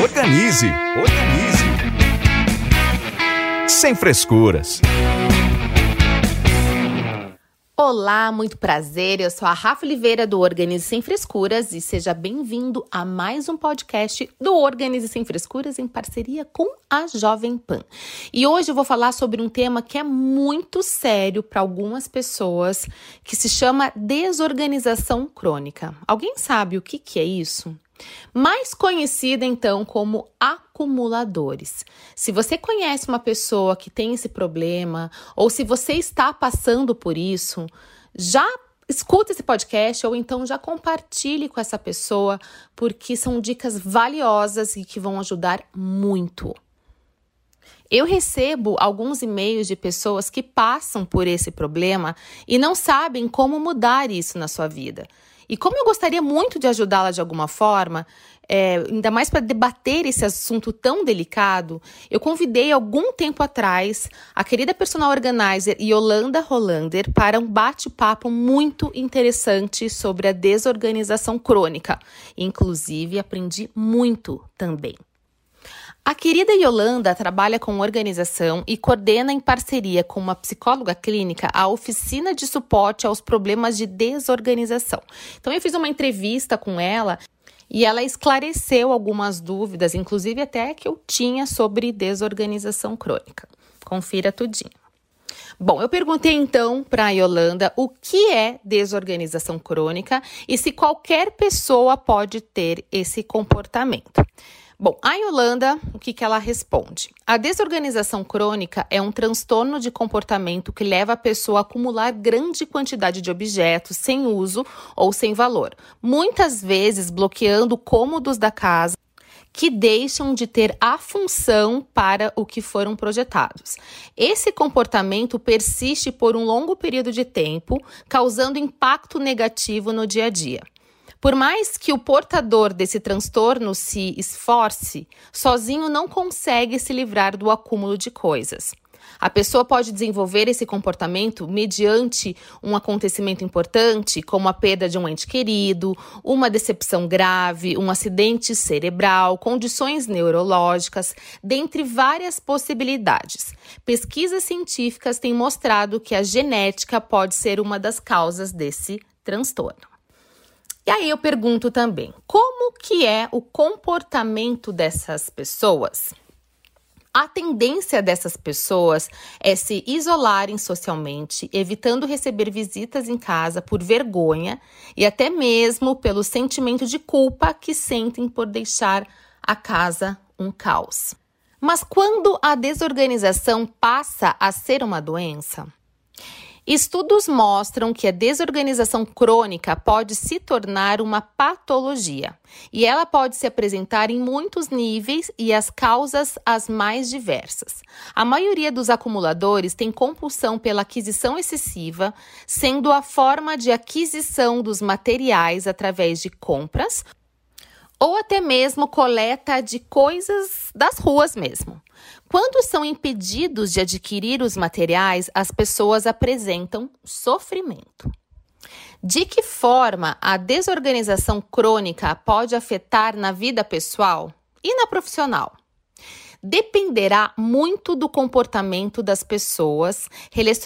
Organize, organize. Sem frescuras. Olá, muito prazer. Eu sou a Rafa Oliveira do Organize Sem Frescuras e seja bem-vindo a mais um podcast do Organize Sem Frescuras em parceria com a Jovem Pan. E hoje eu vou falar sobre um tema que é muito sério para algumas pessoas, que se chama desorganização crônica. Alguém sabe o que, que é isso? Mais conhecida então como acumuladores. Se você conhece uma pessoa que tem esse problema ou se você está passando por isso, já escuta esse podcast ou então já compartilhe com essa pessoa, porque são dicas valiosas e que vão ajudar muito. Eu recebo alguns e-mails de pessoas que passam por esse problema e não sabem como mudar isso na sua vida. E como eu gostaria muito de ajudá-la de alguma forma, é, ainda mais para debater esse assunto tão delicado, eu convidei algum tempo atrás a querida personal organizer Yolanda Rolander para um bate-papo muito interessante sobre a desorganização crônica. Inclusive, aprendi muito também. A querida Yolanda trabalha com organização e coordena em parceria com uma psicóloga clínica a oficina de suporte aos problemas de desorganização. Então eu fiz uma entrevista com ela e ela esclareceu algumas dúvidas, inclusive até que eu tinha sobre desorganização crônica. Confira tudinho. Bom, eu perguntei então para a Yolanda o que é desorganização crônica e se qualquer pessoa pode ter esse comportamento. Bom, a Yolanda, o que, que ela responde? A desorganização crônica é um transtorno de comportamento que leva a pessoa a acumular grande quantidade de objetos sem uso ou sem valor, muitas vezes bloqueando cômodos da casa que deixam de ter a função para o que foram projetados. Esse comportamento persiste por um longo período de tempo, causando impacto negativo no dia a dia. Por mais que o portador desse transtorno se esforce, sozinho não consegue se livrar do acúmulo de coisas. A pessoa pode desenvolver esse comportamento mediante um acontecimento importante, como a perda de um ente querido, uma decepção grave, um acidente cerebral, condições neurológicas, dentre várias possibilidades. Pesquisas científicas têm mostrado que a genética pode ser uma das causas desse transtorno. E aí eu pergunto também, como que é o comportamento dessas pessoas? A tendência dessas pessoas é se isolarem socialmente, evitando receber visitas em casa por vergonha e até mesmo pelo sentimento de culpa que sentem por deixar a casa um caos. Mas quando a desorganização passa a ser uma doença, Estudos mostram que a desorganização crônica pode se tornar uma patologia e ela pode se apresentar em muitos níveis e as causas as mais diversas. A maioria dos acumuladores tem compulsão pela aquisição excessiva, sendo a forma de aquisição dos materiais através de compras ou até mesmo coleta de coisas das ruas mesmo. Quando são impedidos de adquirir os materiais, as pessoas apresentam sofrimento. De que forma a desorganização crônica pode afetar na vida pessoal e na profissional? Dependerá muito do comportamento das pessoas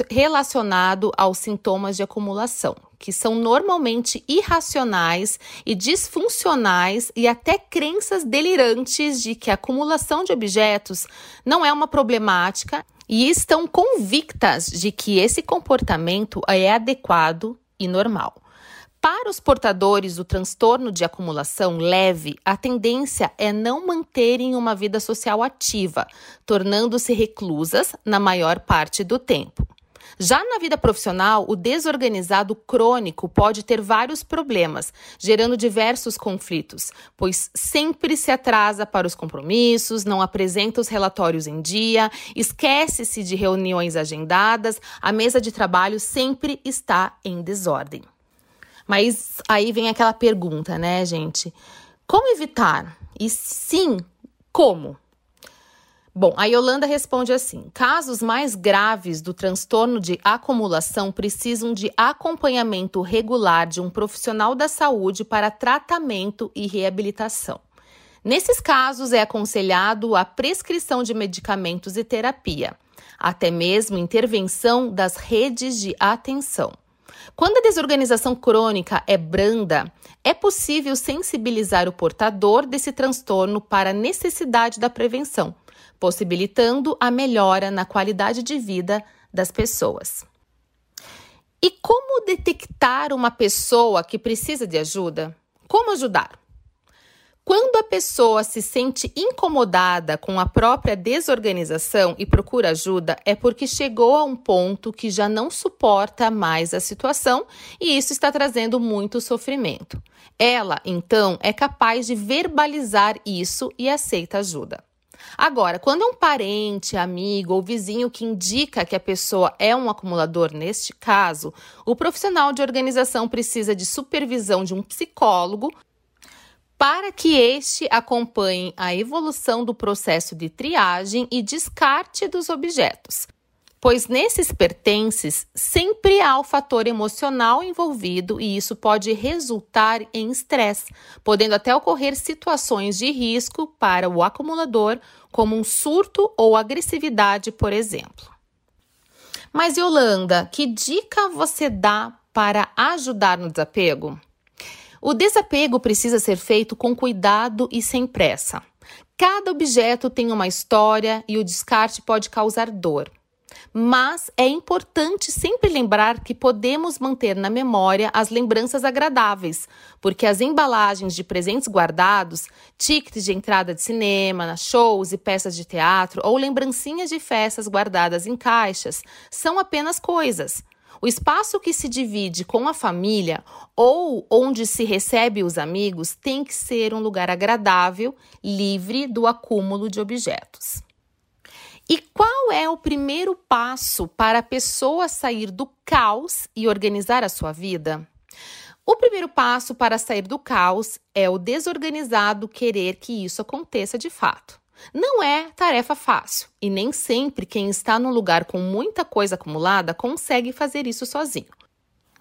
relacionado aos sintomas de acumulação, que são normalmente irracionais e disfuncionais e até crenças delirantes de que a acumulação de objetos não é uma problemática e estão convictas de que esse comportamento é adequado e normal. Para os portadores do transtorno de acumulação leve, a tendência é não manterem uma vida social ativa, tornando-se reclusas na maior parte do tempo. Já na vida profissional, o desorganizado crônico pode ter vários problemas, gerando diversos conflitos, pois sempre se atrasa para os compromissos, não apresenta os relatórios em dia, esquece-se de reuniões agendadas, a mesa de trabalho sempre está em desordem. Mas aí vem aquela pergunta, né, gente? Como evitar? E sim, como? Bom, a Yolanda responde assim: casos mais graves do transtorno de acumulação precisam de acompanhamento regular de um profissional da saúde para tratamento e reabilitação. Nesses casos, é aconselhado a prescrição de medicamentos e terapia, até mesmo intervenção das redes de atenção. Quando a desorganização crônica é branda, é possível sensibilizar o portador desse transtorno para a necessidade da prevenção possibilitando a melhora na qualidade de vida das pessoas. E como detectar uma pessoa que precisa de ajuda? Como ajudar? Quando a pessoa se sente incomodada com a própria desorganização e procura ajuda, é porque chegou a um ponto que já não suporta mais a situação e isso está trazendo muito sofrimento. Ela, então, é capaz de verbalizar isso e aceita ajuda. Agora, quando é um parente, amigo ou vizinho que indica que a pessoa é um acumulador, neste caso, o profissional de organização precisa de supervisão de um psicólogo para que este acompanhe a evolução do processo de triagem e descarte dos objetos pois nesses pertences sempre há o fator emocional envolvido e isso pode resultar em estresse, podendo até ocorrer situações de risco para o acumulador, como um surto ou agressividade, por exemplo. Mas Yolanda, que dica você dá para ajudar no desapego? O desapego precisa ser feito com cuidado e sem pressa. Cada objeto tem uma história e o descarte pode causar dor. Mas é importante sempre lembrar que podemos manter na memória as lembranças agradáveis, porque as embalagens de presentes guardados, tickets de entrada de cinema, shows e peças de teatro ou lembrancinhas de festas guardadas em caixas são apenas coisas. O espaço que se divide com a família ou onde se recebe os amigos tem que ser um lugar agradável, livre do acúmulo de objetos. E qual é o primeiro passo para a pessoa sair do caos e organizar a sua vida? O primeiro passo para sair do caos é o desorganizado querer que isso aconteça de fato. Não é tarefa fácil e nem sempre quem está num lugar com muita coisa acumulada consegue fazer isso sozinho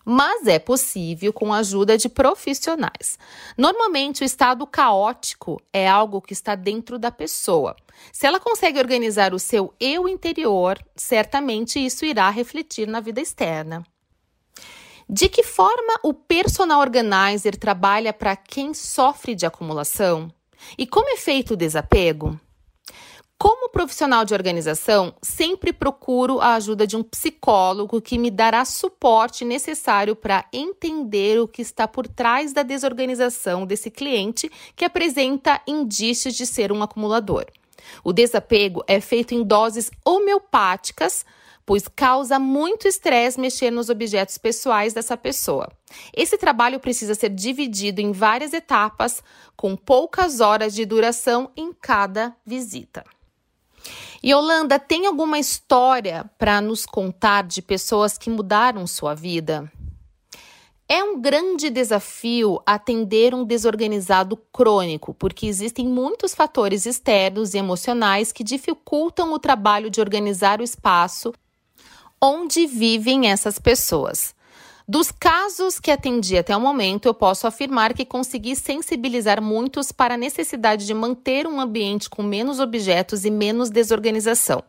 mas é possível com a ajuda de profissionais. Normalmente, o estado caótico é algo que está dentro da pessoa. Se ela consegue organizar o seu eu interior, certamente isso irá refletir na vida externa. De que forma o personal organizer trabalha para quem sofre de acumulação? E como é feito o desapego? Como profissional de organização, sempre procuro a ajuda de um psicólogo que me dará suporte necessário para entender o que está por trás da desorganização desse cliente que apresenta indícios de ser um acumulador. O desapego é feito em doses homeopáticas, pois causa muito estresse mexer nos objetos pessoais dessa pessoa. Esse trabalho precisa ser dividido em várias etapas, com poucas horas de duração em cada visita. E Holanda, tem alguma história para nos contar de pessoas que mudaram sua vida? É um grande desafio atender um desorganizado crônico, porque existem muitos fatores externos e emocionais que dificultam o trabalho de organizar o espaço onde vivem essas pessoas. Dos casos que atendi até o momento, eu posso afirmar que consegui sensibilizar muitos para a necessidade de manter um ambiente com menos objetos e menos desorganização.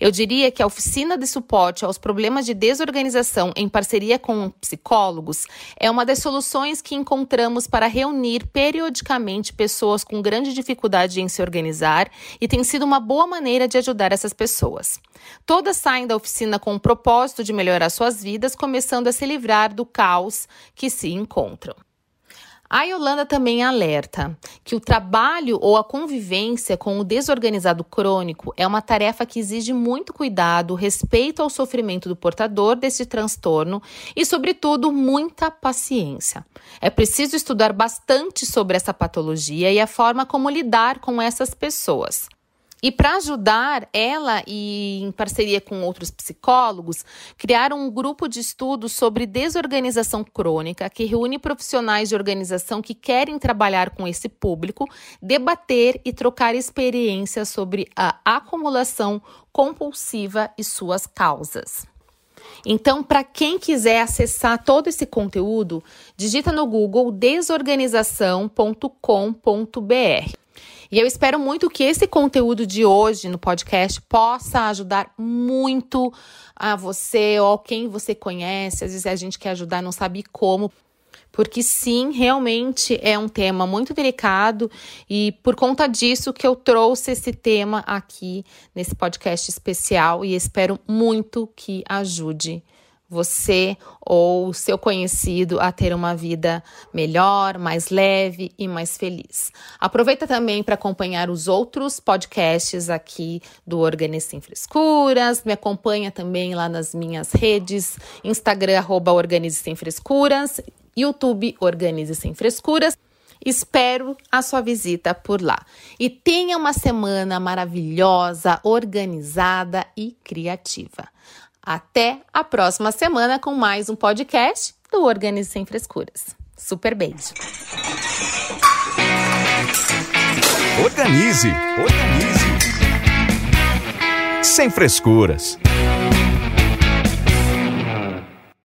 Eu diria que a oficina de suporte aos problemas de desorganização, em parceria com psicólogos, é uma das soluções que encontramos para reunir periodicamente pessoas com grande dificuldade em se organizar e tem sido uma boa maneira de ajudar essas pessoas. Todas saem da oficina com o propósito de melhorar suas vidas, começando a se livrar do caos que se encontram. A Yolanda também alerta que o trabalho ou a convivência com o desorganizado crônico é uma tarefa que exige muito cuidado, respeito ao sofrimento do portador desse transtorno e, sobretudo, muita paciência. É preciso estudar bastante sobre essa patologia e a forma como lidar com essas pessoas. E para ajudar ela e em parceria com outros psicólogos, criaram um grupo de estudos sobre desorganização crônica que reúne profissionais de organização que querem trabalhar com esse público, debater e trocar experiências sobre a acumulação compulsiva e suas causas. Então, para quem quiser acessar todo esse conteúdo, digita no Google desorganização.com.br. E eu espero muito que esse conteúdo de hoje no podcast possa ajudar muito a você ou quem você conhece. Às vezes a gente quer ajudar, não sabe como. Porque sim, realmente é um tema muito delicado e por conta disso que eu trouxe esse tema aqui nesse podcast especial e espero muito que ajude você ou seu conhecido a ter uma vida melhor, mais leve e mais feliz. Aproveita também para acompanhar os outros podcasts aqui do Organize Sem Frescuras. Me acompanha também lá nas minhas redes, Instagram, arroba Organize Sem Frescuras, YouTube Organize Sem Frescuras. Espero a sua visita por lá. E tenha uma semana maravilhosa, organizada e criativa. Até a próxima semana com mais um podcast do Organize Sem Frescuras. Super beijo. Organize, organize. Sem frescuras.